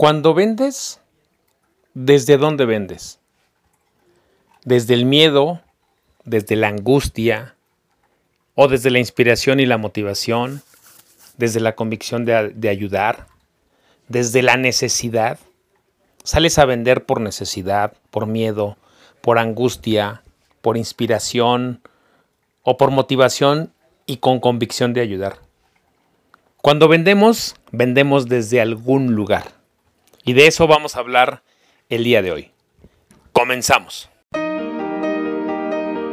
Cuando vendes, ¿desde dónde vendes? ¿Desde el miedo, desde la angustia o desde la inspiración y la motivación? ¿Desde la convicción de, ayudar? ¿Desde la necesidad? ¿Sales a vender por necesidad, por miedo, por angustia, por inspiración o por motivación y con convicción de ayudar? Cuando vendemos, vendemos desde algún lugar. Y de eso vamos a hablar el día de hoy. Comenzamos.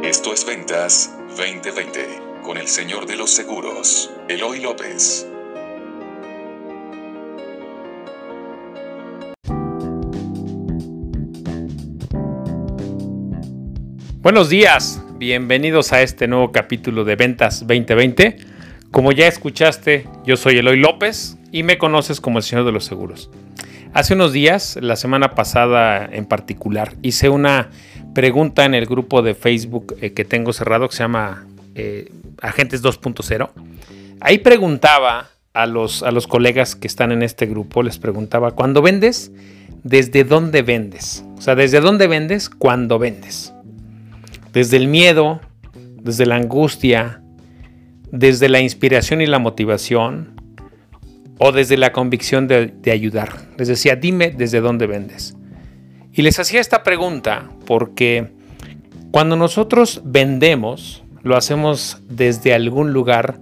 Esto es Ventas 2020 con el señor de los seguros, Eloy López. Buenos días, bienvenidos a este nuevo capítulo de Ventas 2020. Como ya escuchaste, yo soy Eloy López y me conoces como el Señor de los Seguros. Hace unos días, la semana pasada en particular, hice una pregunta en el grupo de Facebook eh, que tengo cerrado que se llama eh, Agentes 2.0. Ahí preguntaba a los, a los colegas que están en este grupo, les preguntaba, cuando vendes, ¿desde dónde vendes? O sea, ¿desde dónde vendes cuando vendes? Desde el miedo, desde la angustia, desde la inspiración y la motivación, o desde la convicción de, ayudar. Les decía, dime desde dónde vendes. Y les hacía esta pregunta porque cuando nosotros vendemos, lo hacemos desde algún lugar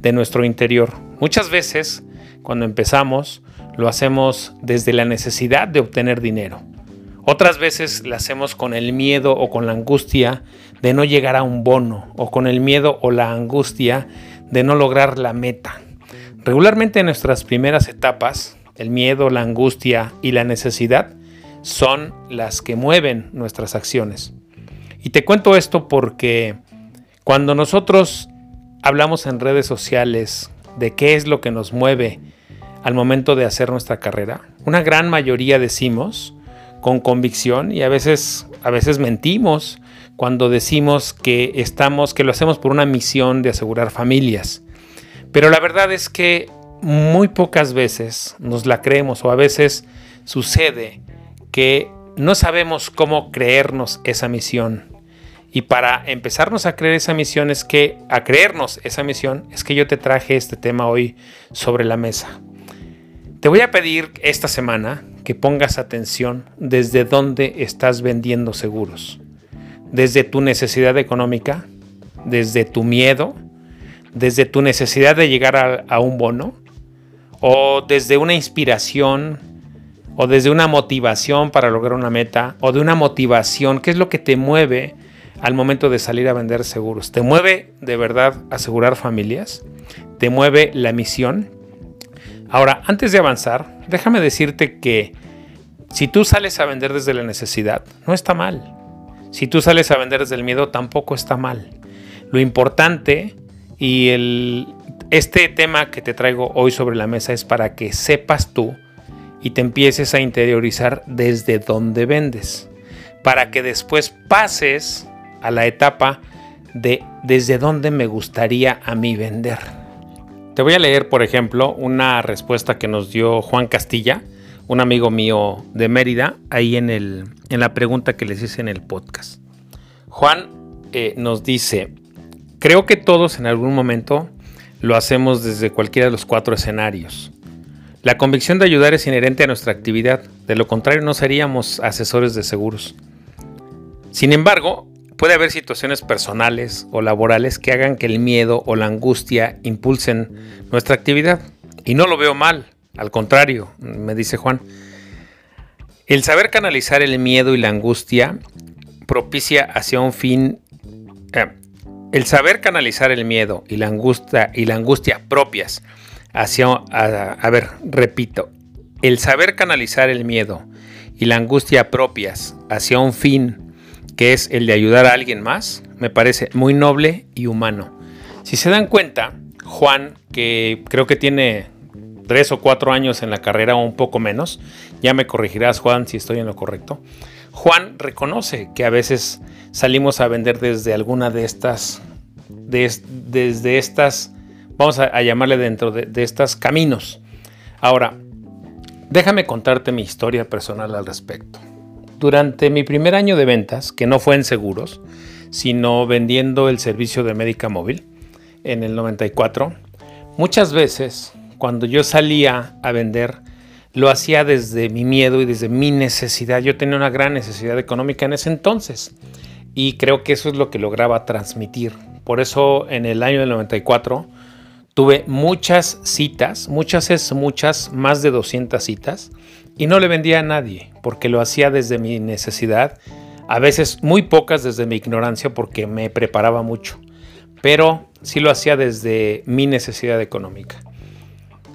de nuestro interior. Muchas veces, cuando empezamos, lo hacemos desde la necesidad de obtener dinero. Otras veces lo hacemos con el miedo o con la angustia de no llegar a un bono o con el miedo o la angustia de no lograr la meta. Regularmente en nuestras primeras etapas, el miedo, la angustia y la necesidad son las que mueven nuestras acciones. Y te cuento esto porque cuando nosotros hablamos en redes sociales de qué es lo que nos mueve al momento de hacer nuestra carrera, una gran mayoría decimos con convicción y a veces a veces mentimos cuando decimos que estamos que lo hacemos por una misión de asegurar familias. Pero la verdad es que muy pocas veces nos la creemos o a veces sucede que no sabemos cómo creernos esa misión. Y para empezarnos a creer esa misión es que, a creernos esa misión, es que yo te traje este tema hoy sobre la mesa. Te voy a pedir esta semana que pongas atención desde dónde estás vendiendo seguros. Desde tu necesidad económica, desde tu miedo, desde tu necesidad de llegar a, un bono, o desde una inspiración, o desde una motivación para lograr una meta, o de una motivación, ¿qué es lo que te mueve al momento de salir a vender seguros? ¿Te mueve de verdad asegurar familias? ¿Te mueve la misión? Ahora, antes de avanzar, déjame decirte que si tú sales a vender desde la necesidad, no está mal. Si tú sales a vender desde el miedo, tampoco está mal. Lo importante y el, este tema que te traigo hoy sobre la mesa es para que sepas tú y te empieces a interiorizar desde dónde vendes. Para que después pases a la etapa de desde dónde me gustaría a mí vender. Te voy a leer, por ejemplo, una respuesta que nos dio Juan Castilla, un amigo mío de Mérida, ahí en, el, en la pregunta que les hice en el podcast. Juan eh, nos dice, Creo que todos en algún momento lo hacemos desde cualquiera de los cuatro escenarios. La convicción de ayudar es inherente a nuestra actividad, de lo contrario no seríamos asesores de seguros. Sin embargo, puede haber situaciones personales o laborales que hagan que el miedo o la angustia impulsen nuestra actividad. Y no lo veo mal, al contrario, me dice Juan. El saber canalizar el miedo y la angustia propicia hacia un fin, el saber canalizar el miedo y la angustia, y la angustia propias hacia, a, ver, repito, el saber canalizar el miedo y la angustia propias hacia un fin que es el de ayudar a alguien más, me parece muy noble y humano. Si se dan cuenta, Juan, que creo que tiene tres o cuatro años en la carrera o un poco menos, ya me corregirás Juan si estoy en lo correcto, Juan reconoce que a veces salimos a vender desde alguna de estas, desde estas, vamos a, llamarle dentro de, de estos caminos. Ahora, Déjame contarte mi historia personal al respecto. Durante mi primer año de ventas, que no fue en seguros, sino vendiendo el servicio de médica móvil en el 94, muchas veces cuando yo salía a vender, lo hacía desde mi miedo y desde mi necesidad. Yo tenía una gran necesidad económica en ese entonces y creo que eso es lo que lograba transmitir. Por eso en el año del 94 Tuve muchas citas, muchas es muchas, más de 200 citas, y no le vendía a nadie, porque lo hacía desde mi necesidad, a veces muy pocas desde mi ignorancia, porque me preparaba mucho, pero sí lo hacía desde mi necesidad económica.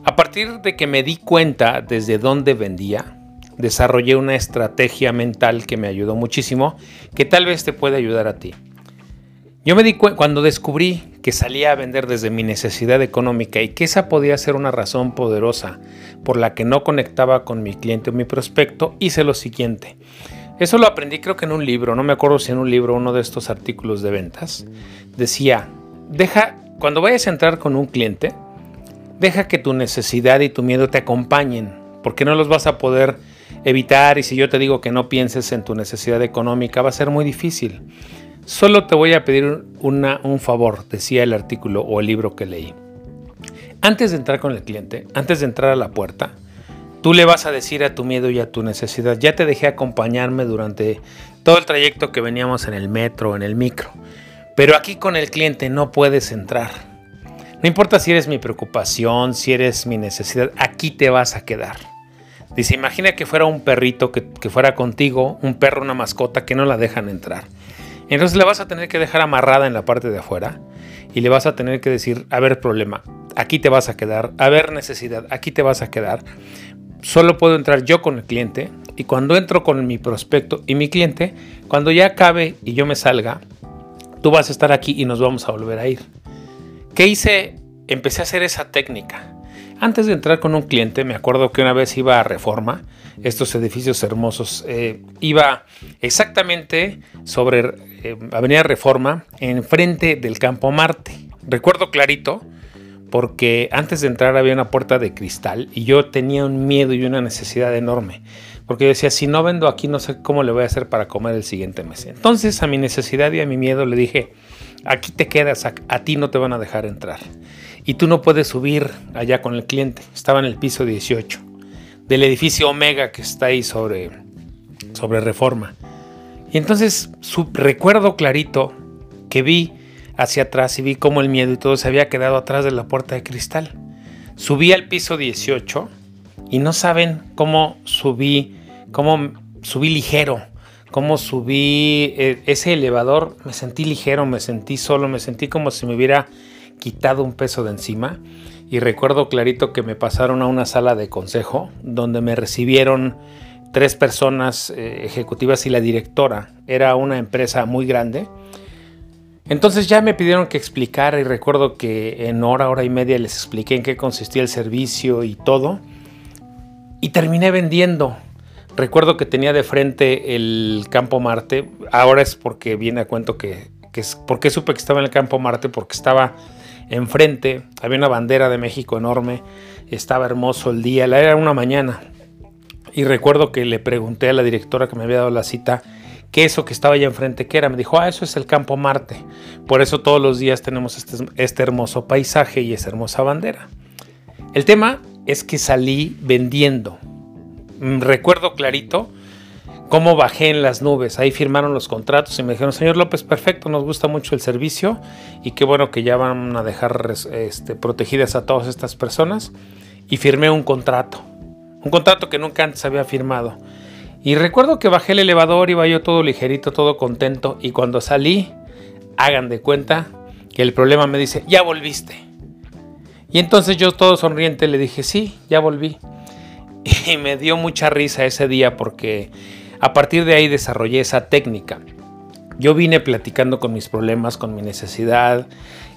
A partir de que me di cuenta desde dónde vendía, desarrollé una estrategia mental que me ayudó muchísimo, que tal vez te pueda ayudar a ti. Yo me di cuenta cuando descubrí que salía a vender desde mi necesidad económica y que esa podía ser una razón poderosa por la que no conectaba con mi cliente o mi prospecto, hice lo siguiente. Eso lo aprendí creo que en un libro, no me acuerdo si en un libro uno de estos artículos de ventas. Decía, deja, cuando vayas a entrar con un cliente, deja que tu necesidad y tu miedo te acompañen, porque no los vas a poder evitar y si yo te digo que no pienses en tu necesidad económica va a ser muy difícil. Solo te voy a pedir un favor, decía el artículo o el libro que leí. Antes de entrar con el cliente, antes de entrar a la puerta, tú le vas a decir a tu miedo y a tu necesidad, ya te dejé acompañarme durante todo el trayecto que veníamos en el metro, en el micro, pero aquí con el cliente no puedes entrar. No importa si eres mi preocupación, si eres mi necesidad, aquí te vas a quedar. Dice, imagina que fuera un perrito que, fuera contigo, un perro, una mascota, que no la dejan entrar. Entonces le vas a tener que dejar amarrada en la parte de afuera y le vas a tener que decir, a ver problema, aquí te vas a quedar, a ver necesidad, aquí te vas a quedar. Solo puedo entrar yo con el cliente y cuando entro con mi prospecto y mi cliente, cuando ya acabe y yo me salga, tú vas a estar aquí y nos vamos a volver a ir. ¿Qué hice? Empecé a hacer esa técnica. Antes de entrar con un cliente, me acuerdo que una vez iba a Reforma, estos edificios hermosos, eh, iba exactamente sobre eh, Avenida Reforma, enfrente del Campo Marte. Recuerdo clarito, porque antes de entrar había una puerta de cristal y yo tenía un miedo y una necesidad enorme. Porque yo decía, si no vendo aquí, no sé cómo le voy a hacer para comer el siguiente mes. Entonces a mi necesidad y a mi miedo le dije, aquí te quedas, a ti no te van a dejar entrar y tú no puedes subir allá con el cliente. Estaba en el piso 18 del edificio Omega que está ahí sobre, sobre Reforma. Y entonces su, recuerdo clarito que vi hacia atrás y vi cómo el miedo y todo se había quedado atrás de la puerta de cristal. Subí al piso 18 y no saben cómo subí, cómo subí ligero, cómo subí eh, ese elevador. Me sentí ligero, me sentí solo, me sentí como si me hubiera quitado un peso de encima y recuerdo clarito que me pasaron a una sala de consejo donde me recibieron tres personas eh, ejecutivas y la directora. Era una empresa muy grande. Entonces ya me pidieron que explicara y recuerdo que en hora, hora y media les expliqué en qué consistía el servicio y todo. Y terminé vendiendo. Recuerdo que tenía de frente el Campo Marte. Ahora es porque viene a cuento que, que es, porque supe que estaba en el Campo Marte, porque estaba Enfrente había una bandera de México enorme, estaba hermoso el día, era una mañana. Y recuerdo que le pregunté a la directora que me había dado la cita, ¿qué eso que estaba allá enfrente qué era? Me dijo, ah, eso es el campo Marte. Por eso todos los días tenemos este, este hermoso paisaje y esa hermosa bandera. El tema es que salí vendiendo. Recuerdo clarito cómo bajé en las nubes. Ahí firmaron los contratos y me dijeron, señor López, perfecto, nos gusta mucho el servicio y qué bueno que ya van a dejar este, protegidas a todas estas personas. Y firmé un contrato, un contrato que nunca antes había firmado. Y recuerdo que bajé el elevador, iba yo todo ligerito, todo contento, y cuando salí, hagan de cuenta que el problema me dice, ya volviste. Y entonces yo todo sonriente le dije, sí, ya volví. Y me dio mucha risa ese día porque a partir de ahí desarrollé esa técnica. Yo vine platicando con mis problemas, con mi necesidad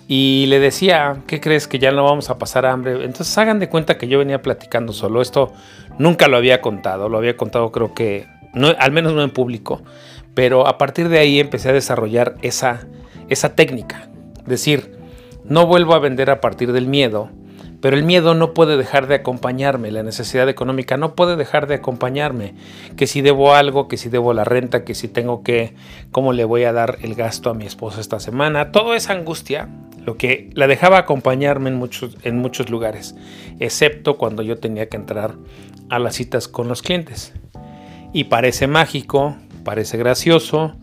y le decía, ¿qué crees que ya no vamos a pasar hambre? Entonces hagan de cuenta que yo venía platicando solo. Esto nunca lo había contado, lo había contado creo que, no, al menos no en público, pero a partir de ahí empecé a desarrollar esa, esa técnica. Decir, no vuelvo a vender a partir del miedo, Pero el miedo no puede dejar de acompañarme, la necesidad económica no puede dejar de acompañarme. Que si debo algo, que si debo la renta, que si tengo que, cómo le voy a dar el gasto a mi esposa esta semana. Toda esa angustia, lo que la dejaba acompañarme en muchos, en muchos lugares, excepto cuando yo tenía que entrar a las citas con los clientes. Y parece mágico, parece gracioso,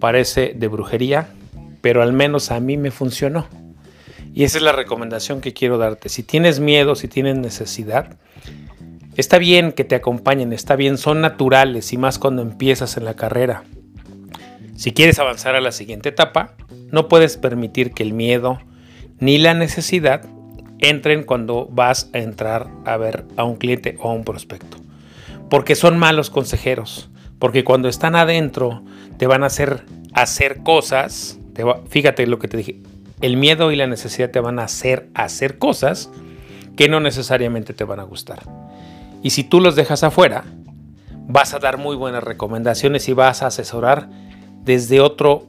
parece de brujería, pero al menos a mí me funcionó. Y esa es la recomendación que quiero darte. Si tienes miedo, si tienes necesidad, está bien que te acompañen, está bien, son naturales y más cuando empiezas en la carrera. Si quieres avanzar a la siguiente etapa, no puedes permitir que el miedo ni la necesidad entren cuando vas a entrar a ver a un cliente o a un prospecto. Porque son malos consejeros. Porque cuando están adentro te van a hacer hacer cosas. fíjate lo que te dije el miedo y la necesidad te van a hacer hacer cosas que no necesariamente te van a gustar. Y si tú los dejas afuera, vas a dar muy buenas recomendaciones y vas a asesorar desde, otro,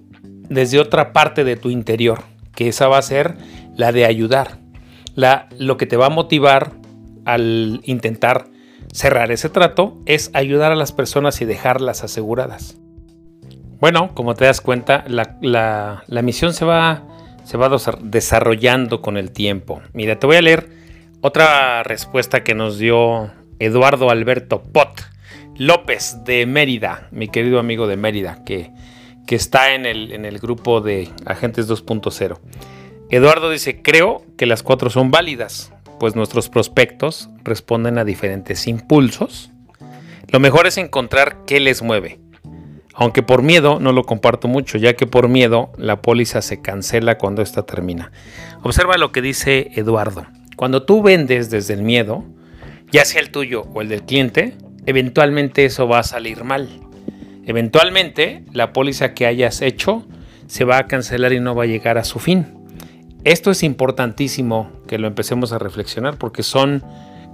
desde otra parte de tu interior, que esa va a ser la de ayudar. La, lo que te va a motivar al intentar cerrar ese trato es ayudar a las personas y dejarlas aseguradas. Bueno, como te das cuenta, la, la misión se va se va desarrollando con el tiempo. Mira, te voy a leer otra respuesta que nos dio Eduardo Alberto Pot López de Mérida, mi querido amigo de Mérida, que, que está en el, en el grupo de Agentes 2.0. Eduardo dice, creo que las cuatro son válidas, pues nuestros prospectos responden a diferentes impulsos. Lo mejor es encontrar qué les mueve aunque por miedo no lo comparto mucho, ya que por miedo la póliza se cancela cuando esta termina. Observa lo que dice Eduardo. Cuando tú vendes desde el miedo, ya sea el tuyo o el del cliente, eventualmente eso va a salir mal. Eventualmente la póliza que hayas hecho se va a cancelar y no va a llegar a su fin. Esto es importantísimo que lo empecemos a reflexionar porque son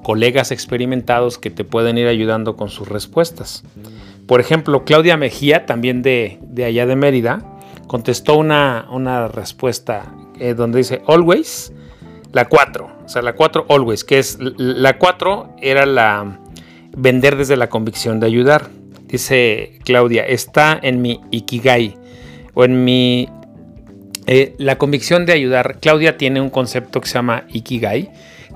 colegas experimentados que te pueden ir ayudando con sus respuestas. Por ejemplo, Claudia Mejía, también de, allá de Mérida, contestó una, una respuesta eh, donde dice always, la 4, o sea, la 4 always, que es la 4 era la vender desde la convicción de ayudar. Dice Claudia, está en mi ikigai o en mi eh, la convicción de ayudar. Claudia tiene un concepto que se llama ikigai,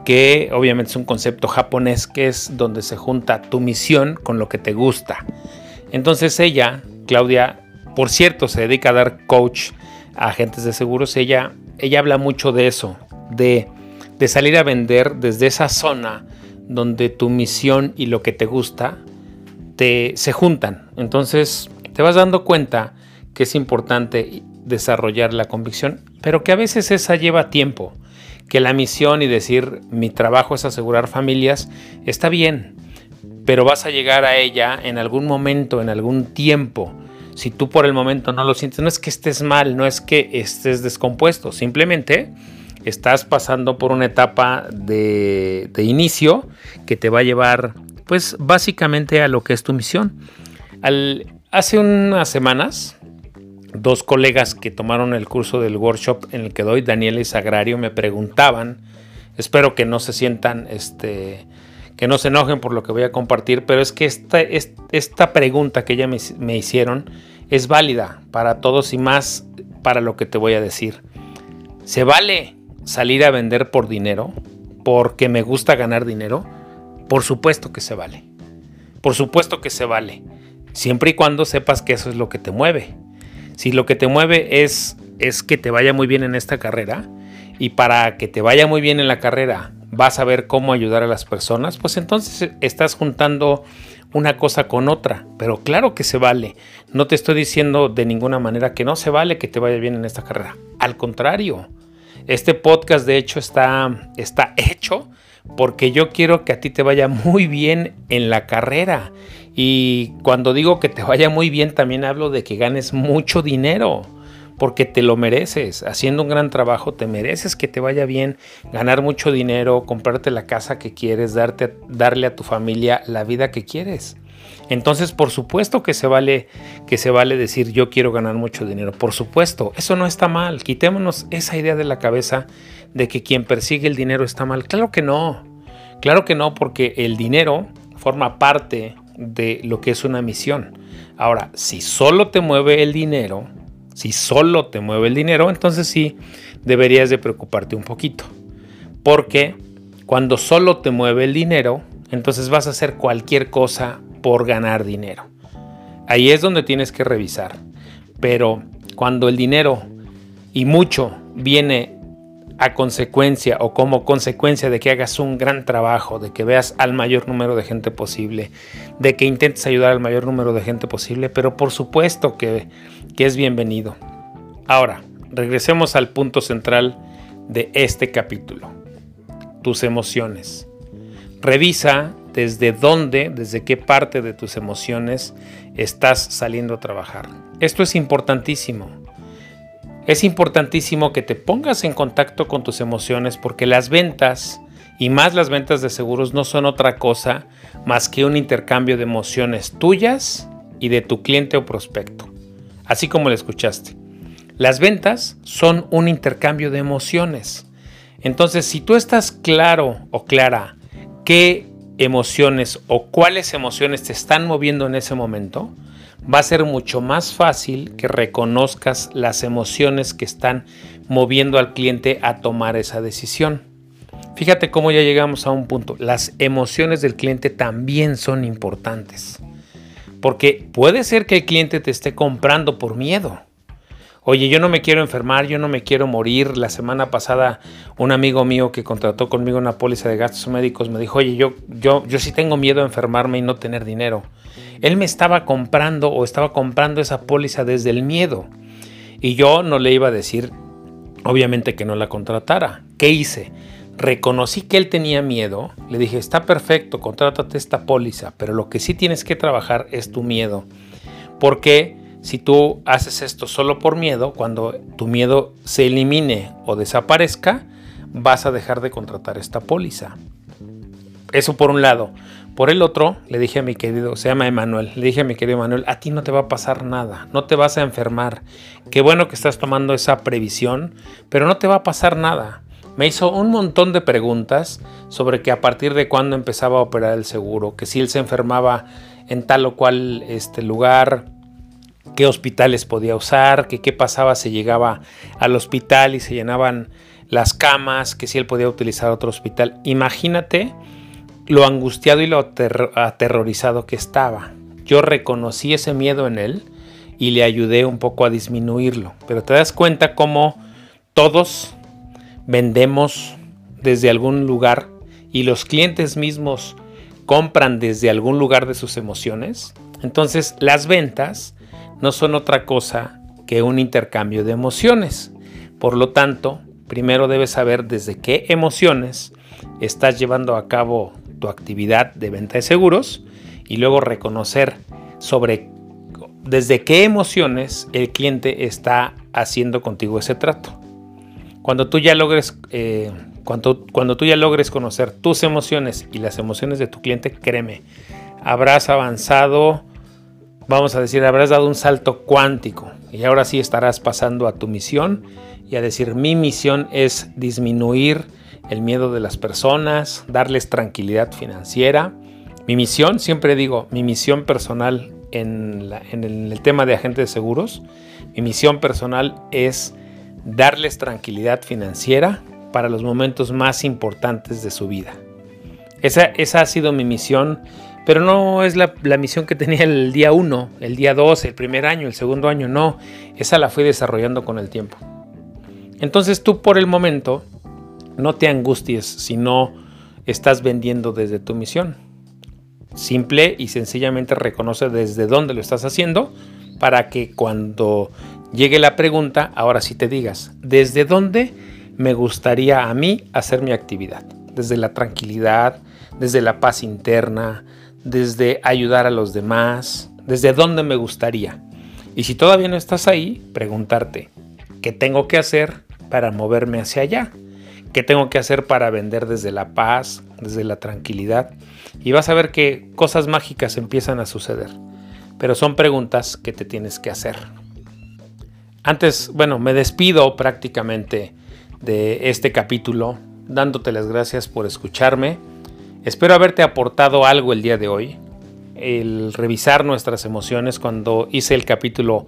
que obviamente es un concepto japonés que es donde se junta tu misión con lo que te gusta. Entonces ella, Claudia, por cierto, se dedica a dar coach a agentes de seguros. Ella, ella habla mucho de eso, de, de salir a vender desde esa zona donde tu misión y lo que te gusta te, se juntan. Entonces te vas dando cuenta que es importante desarrollar la convicción, pero que a veces esa lleva tiempo que la misión y decir mi trabajo es asegurar familias, está bien, pero vas a llegar a ella en algún momento, en algún tiempo. Si tú por el momento no lo sientes, no es que estés mal, no es que estés descompuesto, simplemente estás pasando por una etapa de, de inicio que te va a llevar, pues básicamente a lo que es tu misión. Hace unas semanas, dos colegas que tomaron el curso del workshop en el que doy, Daniel y Sagrario, me preguntaban, espero que no se sientan, este, que no se enojen por lo que voy a compartir, pero es que esta, esta pregunta que ya me, me hicieron es válida para todos y más para lo que te voy a decir. ¿Se vale salir a vender por dinero? ¿Porque me gusta ganar dinero? Por supuesto que se vale. Por supuesto que se vale. Siempre y cuando sepas que eso es lo que te mueve. Si lo que te mueve es, es que te vaya muy bien en esta carrera y para que te vaya muy bien en la carrera vas a ver cómo ayudar a las personas, pues entonces estás juntando una cosa con otra. Pero claro que se vale. No te estoy diciendo de ninguna manera que no se vale que te vaya bien en esta carrera. Al contrario, este podcast de hecho está, está hecho porque yo quiero que a ti te vaya muy bien en la carrera y cuando digo que te vaya muy bien, también hablo de que ganes mucho dinero. porque te lo mereces. Haciendo un gran trabajo te mereces que te vaya bien, ganar mucho dinero, comprarte la casa que quieres, darte, darle a tu familia la vida que quieres. Entonces, por supuesto que se vale que se vale decir yo quiero ganar mucho dinero. Por supuesto, eso no está mal. Quitémonos esa idea de la cabeza de que quien persigue el dinero está mal. Claro que no. Claro que no, porque el dinero forma parte de lo que es una misión. Ahora, si solo te mueve el dinero, si solo te mueve el dinero, entonces sí deberías de preocuparte un poquito. Porque cuando solo te mueve el dinero, entonces vas a hacer cualquier cosa por ganar dinero. Ahí es donde tienes que revisar. Pero cuando el dinero y mucho viene a consecuencia o como consecuencia de que hagas un gran trabajo, de que veas al mayor número de gente posible, de que intentes ayudar al mayor número de gente posible, pero por supuesto que, que es bienvenido. Ahora, regresemos al punto central de este capítulo, tus emociones. Revisa desde dónde, desde qué parte de tus emociones estás saliendo a trabajar. Esto es importantísimo. Es importantísimo que te pongas en contacto con tus emociones porque las ventas, y más las ventas de seguros, no son otra cosa más que un intercambio de emociones tuyas y de tu cliente o prospecto. Así como lo escuchaste. Las ventas son un intercambio de emociones. Entonces, si tú estás claro o clara qué emociones o cuáles emociones te están moviendo en ese momento, va a ser mucho más fácil que reconozcas las emociones que están moviendo al cliente a tomar esa decisión. Fíjate cómo ya llegamos a un punto. Las emociones del cliente también son importantes. Porque puede ser que el cliente te esté comprando por miedo. Oye, yo no me quiero enfermar, yo no me quiero morir. La semana pasada un amigo mío que contrató conmigo una póliza de gastos médicos me dijo, oye, yo, yo, yo sí tengo miedo a enfermarme y no tener dinero. Él me estaba comprando o estaba comprando esa póliza desde el miedo. Y yo no le iba a decir, obviamente, que no la contratara. ¿Qué hice? Reconocí que él tenía miedo. Le dije, está perfecto, contrátate esta póliza, pero lo que sí tienes que trabajar es tu miedo. Porque si tú haces esto solo por miedo, cuando tu miedo se elimine o desaparezca, vas a dejar de contratar esta póliza. Eso por un lado. Por el otro, le dije a mi querido, se llama Emanuel, le dije a mi querido Emanuel, a ti no te va a pasar nada, no te vas a enfermar. Qué bueno que estás tomando esa previsión, pero no te va a pasar nada. Me hizo un montón de preguntas sobre que a partir de cuándo empezaba a operar el seguro, que si él se enfermaba en tal o cual este lugar, qué hospitales podía usar, qué pasaba si llegaba al hospital y se llenaban las camas, que si él podía utilizar otro hospital. Imagínate lo angustiado y lo aterrorizado que estaba. Yo reconocí ese miedo en él y le ayudé un poco a disminuirlo. Pero te das cuenta cómo todos vendemos desde algún lugar y los clientes mismos compran desde algún lugar de sus emociones. Entonces las ventas no son otra cosa que un intercambio de emociones. Por lo tanto, primero debes saber desde qué emociones estás llevando a cabo tu actividad de venta de seguros y luego reconocer sobre desde qué emociones el cliente está haciendo contigo ese trato. Cuando tú ya logres, eh, cuando, cuando tú ya logres conocer tus emociones y las emociones de tu cliente, créeme, habrás avanzado vamos a decir, habrás dado un salto cuántico y ahora sí estarás pasando a tu misión y a decir, mi misión es disminuir el miedo de las personas, darles tranquilidad financiera. Mi misión, siempre digo, mi misión personal en, el tema de agente de seguros, mi misión personal es darles tranquilidad financiera para los momentos más importantes de su vida. Esa ha sido mi misión pero no es la, misión que tenía el día 1, el día 2, el primer año, el segundo año, no. Esa la fui desarrollando con el tiempo. Entonces tú por el momento no te angusties si no estás vendiendo desde tu misión. Simple y sencillamente reconoce desde dónde lo estás haciendo para que cuando llegue la pregunta, ahora sí te digas, ¿desde dónde me gustaría a mí hacer mi actividad? Desde la tranquilidad, desde la paz interna, desde ayudar a los demás, desde dónde me gustaría. Y si todavía no estás ahí, preguntarte, qué tengo que hacer para moverme hacia allá, qué tengo que hacer para vender desde la paz, desde la tranquilidad. Y vas a ver que cosas mágicas empiezan a suceder. Pero son preguntas que te tienes que hacer. Antes, bueno, me despido prácticamente de este capítulo dándote las gracias por escucharme. Espero haberte aportado algo el día de hoy. El revisar nuestras emociones cuando hice el capítulo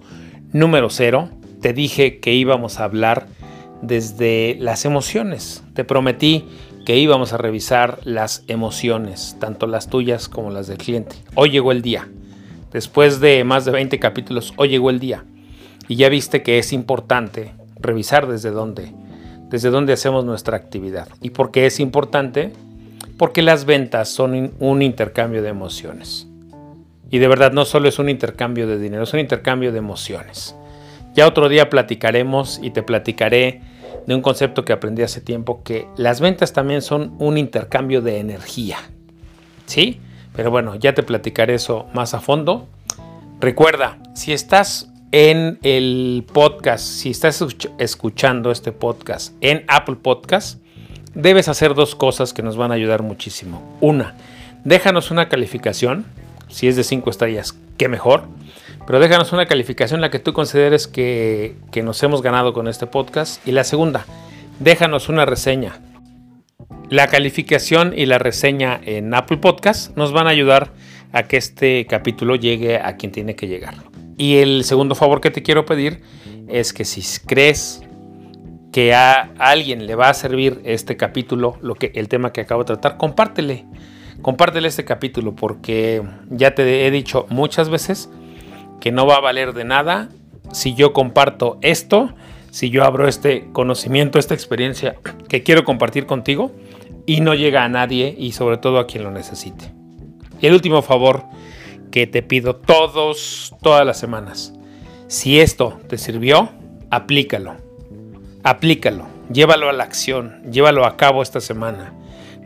número cero, te dije que íbamos a hablar desde las emociones. Te prometí que íbamos a revisar las emociones, tanto las tuyas como las del cliente. Hoy llegó el día. Después de más de 20 capítulos, hoy llegó el día. Y ya viste que es importante revisar desde dónde, desde dónde hacemos nuestra actividad. ¿Y por qué es importante? Porque las ventas son un intercambio de emociones. Y de verdad no solo es un intercambio de dinero, es un intercambio de emociones. Ya otro día platicaremos y te platicaré de un concepto que aprendí hace tiempo, que las ventas también son un intercambio de energía. ¿Sí? Pero bueno, ya te platicaré eso más a fondo. Recuerda, si estás en el podcast, si estás escuchando este podcast en Apple Podcast, debes hacer dos cosas que nos van a ayudar muchísimo. Una, déjanos una calificación. Si es de 5 estrellas, qué mejor. Pero déjanos una calificación la que tú consideres que, que nos hemos ganado con este podcast. Y la segunda, déjanos una reseña. La calificación y la reseña en Apple Podcast nos van a ayudar a que este capítulo llegue a quien tiene que llegar. Y el segundo favor que te quiero pedir es que si crees que a alguien le va a servir este capítulo, lo que el tema que acabo de tratar, compártele. Compártele este capítulo porque ya te he dicho muchas veces que no va a valer de nada si yo comparto esto, si yo abro este conocimiento, esta experiencia que quiero compartir contigo y no llega a nadie y sobre todo a quien lo necesite. Y el último favor que te pido todos, todas las semanas. Si esto te sirvió, aplícalo. Aplícalo. Llévalo a la acción. Llévalo a cabo esta semana.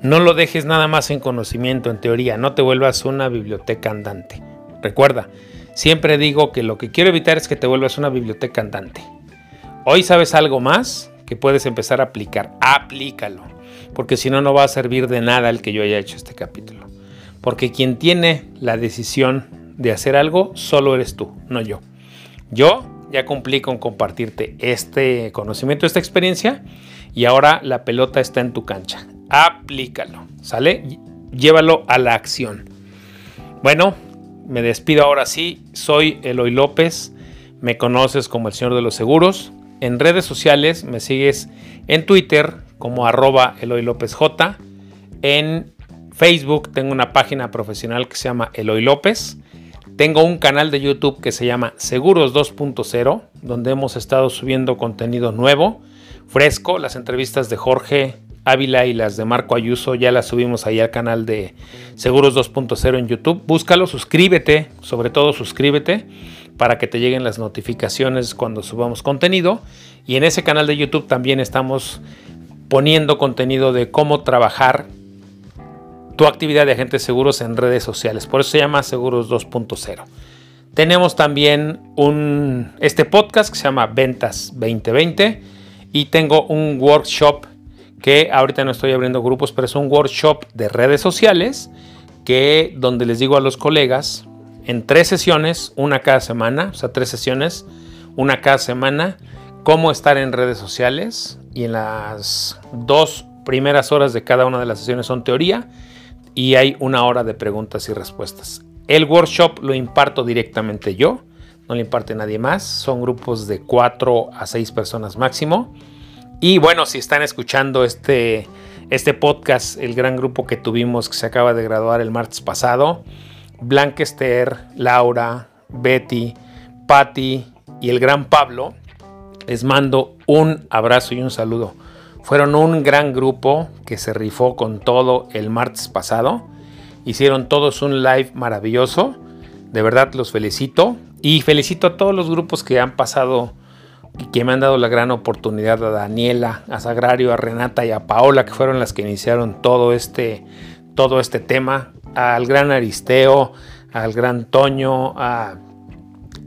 No lo dejes nada más en conocimiento, en teoría. No te vuelvas una biblioteca andante. Recuerda, siempre digo que lo que quiero evitar es que te vuelvas una biblioteca andante. Hoy sabes algo más que puedes empezar a aplicar. Aplícalo. Porque si no, no va a servir de nada el que yo haya hecho este capítulo. Porque quien tiene la decisión de hacer algo solo eres tú, no yo. Yo ya cumplí con compartirte este conocimiento, esta experiencia y ahora la pelota está en tu cancha. Aplícalo, ¿sale? Llévalo a la acción. Bueno, me despido ahora sí. Soy Eloy López. Me conoces como el Señor de los Seguros. En redes sociales me sigues en Twitter como arroba Eloy López J. En Facebook tengo una página profesional que se llama Eloy López. Tengo un canal de YouTube que se llama Seguros 2.0, donde hemos estado subiendo contenido nuevo, fresco. Las entrevistas de Jorge Ávila y las de Marco Ayuso ya las subimos ahí al canal de Seguros 2.0 en YouTube. Búscalo, suscríbete, sobre todo suscríbete para que te lleguen las notificaciones cuando subamos contenido. Y en ese canal de YouTube también estamos poniendo contenido de cómo trabajar tu actividad de agentes seguros en redes sociales. Por eso se llama Seguros 2.0. Tenemos también un, este podcast que se llama Ventas 2020 y tengo un workshop que ahorita no estoy abriendo grupos, pero es un workshop de redes sociales que donde les digo a los colegas en tres sesiones, una cada semana, o sea, tres sesiones, una cada semana, cómo estar en redes sociales y en las dos primeras horas de cada una de las sesiones son teoría y hay una hora de preguntas y respuestas. El workshop lo imparto directamente yo, no lo imparte nadie más, son grupos de 4 a 6 personas máximo. Y bueno, si están escuchando este, este podcast, el gran grupo que tuvimos que se acaba de graduar el martes pasado, Blanca Esther, Laura, Betty, Patty y el gran Pablo, les mando un abrazo y un saludo. Fueron un gran grupo que se rifó con todo el martes pasado. Hicieron todos un live maravilloso. De verdad los felicito. Y felicito a todos los grupos que han pasado y que me han dado la gran oportunidad a Daniela, a Sagrario, a Renata y a Paola, que fueron las que iniciaron todo este, todo este tema. Al gran Aristeo, al gran Toño, a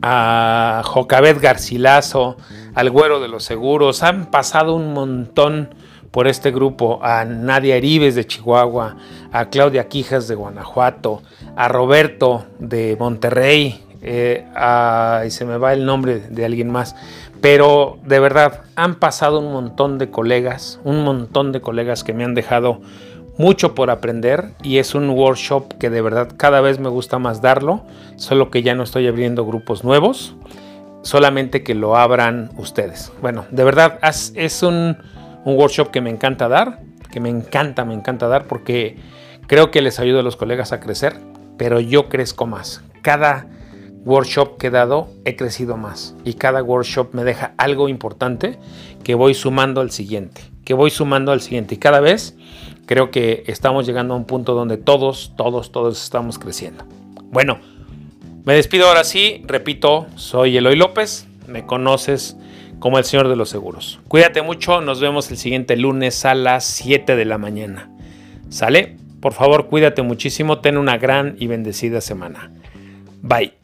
a Jocabet Garcilaso, al Güero de los Seguros. Han pasado un montón por este grupo, a Nadia Heribes de Chihuahua, a Claudia Quijas de Guanajuato, a Roberto de Monterrey, eh, y se me va el nombre de alguien más, pero de verdad han pasado un montón de colegas, un montón de colegas que me han dejado mucho por aprender y es un workshop que de verdad cada vez me gusta más darlo, solo que ya no estoy abriendo grupos nuevos, solamente que lo abran ustedes. Bueno, de verdad es un, workshop que me encanta dar, que me encanta, me encanta dar porque creo que les ayuda a los colegas a crecer, pero yo crezco más. Cada workshop que he dado he crecido más y cada workshop me deja algo importante que voy sumando al siguiente, que voy sumando al siguiente y cada vez creo que estamos llegando a un punto donde todos, todos, todos estamos creciendo. Bueno, me despido ahora sí, repito, soy Eloy López, me conoces como el Señor de los Seguros. Cuídate mucho, nos vemos el siguiente lunes a las 7 de la mañana. ¿Sale? Por favor, cuídate muchísimo, ten una gran y bendecida semana. Bye.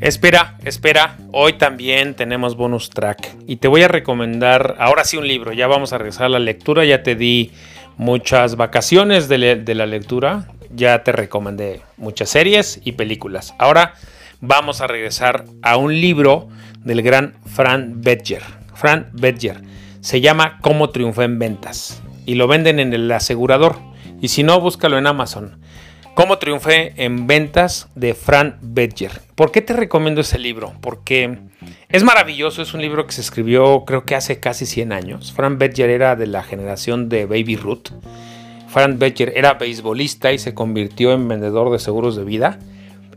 Espera, espera, hoy también tenemos bonus track y te voy a recomendar ahora sí un libro, ya vamos a regresar a la lectura, ya te di muchas vacaciones de, la lectura, ya te recomendé muchas series y películas. Ahora vamos a regresar a un libro del gran Fran Betger. Fran Betger se llama Cómo triunfé en ventas y lo venden en el asegurador y si no, búscalo en Amazon. Cómo triunfé en ventas de Fran Bedger. ¿Por qué te recomiendo ese libro? Porque es maravilloso, es un libro que se escribió creo que hace casi 100 años. Fran Bedger era de la generación de Baby Ruth. Fran Bedger era beisbolista y se convirtió en vendedor de seguros de vida.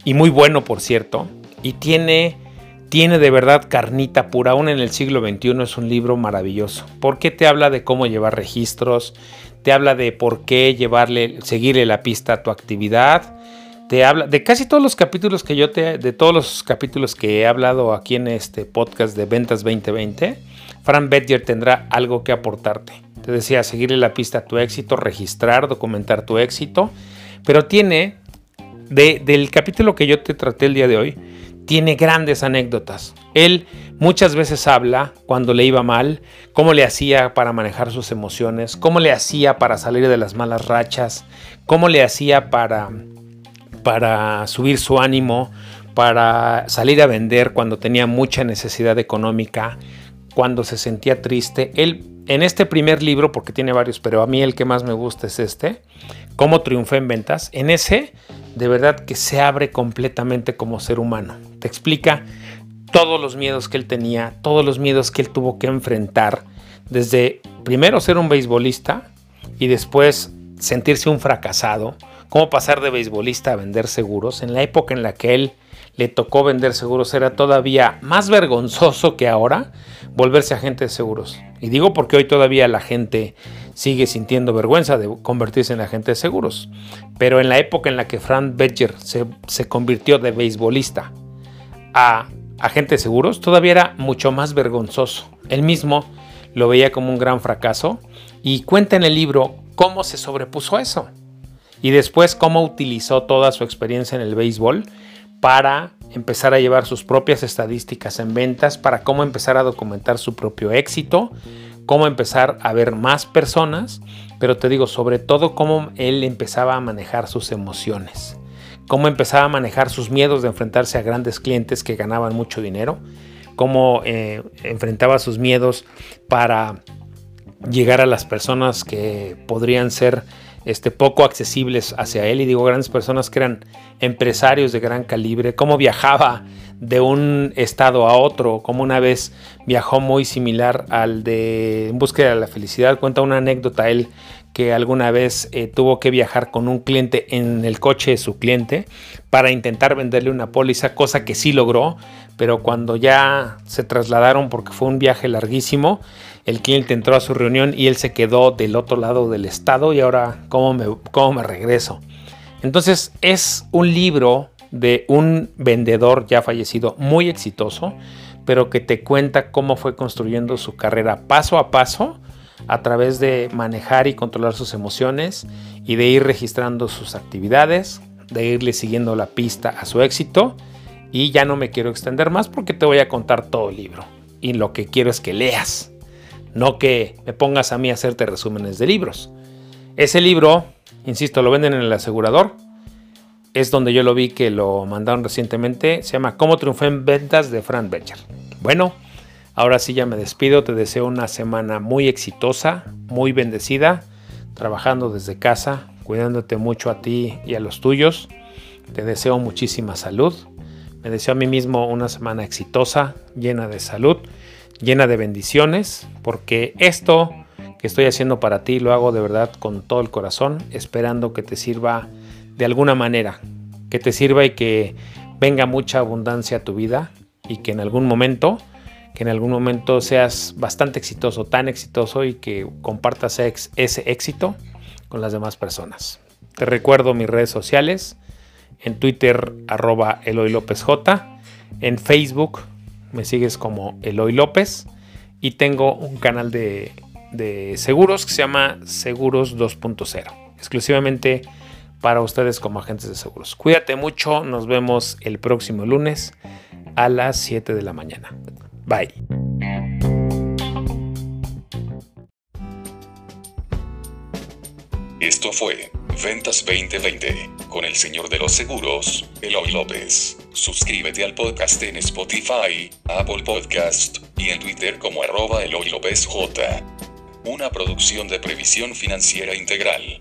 Y muy bueno, por cierto. Y tiene, tiene de verdad carnita pura. Aún en el siglo XXI es un libro maravilloso. Porque te habla de cómo llevar registros, te habla de por qué llevarle, seguirle la pista a tu actividad, te habla de casi todos los capítulos que yo te, de todos los capítulos que he hablado aquí en este podcast de Ventas 2020, Fran Bedger tendrá algo que aportarte. Te decía, seguirle la pista a tu éxito, registrar, documentar tu éxito, pero tiene, del capítulo que yo te traté el día de hoy, tiene grandes anécdotas. Él muchas veces habla cuando le iba mal, cómo le hacía para manejar sus emociones, cómo le hacía para salir de las malas rachas, cómo le hacía para, para subir su ánimo, para salir a vender cuando tenía mucha necesidad económica, cuando se sentía triste. Él en este primer libro, porque tiene varios, pero a mí el que más me gusta es este, Cómo triunfé en ventas. En ese, de verdad que se abre completamente como ser humano. Te explica todos los miedos que él tenía, todos los miedos que él tuvo que enfrentar, desde primero ser un beisbolista y después sentirse un fracasado, cómo pasar de beisbolista a vender seguros. En la época en la que él le tocó vender seguros era todavía más vergonzoso que ahora volverse agente de seguros. Y digo porque hoy todavía la gente sigue sintiendo vergüenza de convertirse en agente de seguros. Pero en la época en la que Frank Betcher se, se convirtió de beisbolista a agente de seguros, todavía era mucho más vergonzoso. Él mismo lo veía como un gran fracaso y cuenta en el libro cómo se sobrepuso eso. Y después cómo utilizó toda su experiencia en el béisbol para empezar a llevar sus propias estadísticas en ventas, para cómo empezar a documentar su propio éxito, cómo empezar a ver más personas, pero te digo sobre todo cómo él empezaba a manejar sus emociones cómo empezaba a manejar sus miedos de enfrentarse a grandes clientes que ganaban mucho dinero, cómo eh, enfrentaba sus miedos para llegar a las personas que podrían ser este, poco accesibles hacia él, y digo grandes personas que eran empresarios de gran calibre, cómo viajaba de un estado a otro, como una vez viajó muy similar al de En búsqueda de la felicidad, cuenta una anécdota él que alguna vez eh, tuvo que viajar con un cliente en el coche de su cliente para intentar venderle una póliza, cosa que sí logró, pero cuando ya se trasladaron porque fue un viaje larguísimo, el cliente entró a su reunión y él se quedó del otro lado del estado y ahora cómo cómo me regreso. Entonces es un libro de un vendedor ya fallecido muy exitoso, pero que te cuenta cómo fue construyendo su carrera paso a paso a través de manejar y controlar sus emociones y de ir registrando sus actividades, de irle siguiendo la pista a su éxito. Y ya no me quiero extender más porque te voy a contar todo el libro. Y lo que quiero es que leas, no que me pongas a mí a hacerte resúmenes de libros. Ese libro, insisto, lo venden en el asegurador. Es donde yo lo vi que lo mandaron recientemente. Se llama Cómo triunfé en ventas de Frank Becher. Bueno, ahora sí ya me despido. Te deseo una semana muy exitosa, muy bendecida, trabajando desde casa, cuidándote mucho a ti y a los tuyos. Te deseo muchísima salud. Me deseo a mí mismo una semana exitosa, llena de salud, llena de bendiciones, porque esto que estoy haciendo para ti lo hago de verdad con todo el corazón, esperando que te sirva de alguna manera, que te sirva y que venga mucha abundancia a tu vida y que en algún momento, que en algún momento seas bastante exitoso, tan exitoso y que compartas ese éxito con las demás personas. Te recuerdo mis redes sociales, en Twitter arroba Eloy López J, en Facebook me sigues como Eloy López y tengo un canal de, de seguros que se llama Seguros 2.0, exclusivamente para ustedes como agentes de seguros. Cuídate mucho, nos vemos el próximo lunes a las 7 de la mañana. Bye. Esto fue Ventas 2020 con el señor de los seguros, Eloy López. Suscríbete al podcast en Spotify, Apple Podcast y en Twitter como arroba Eloy López J. Una producción de previsión financiera integral.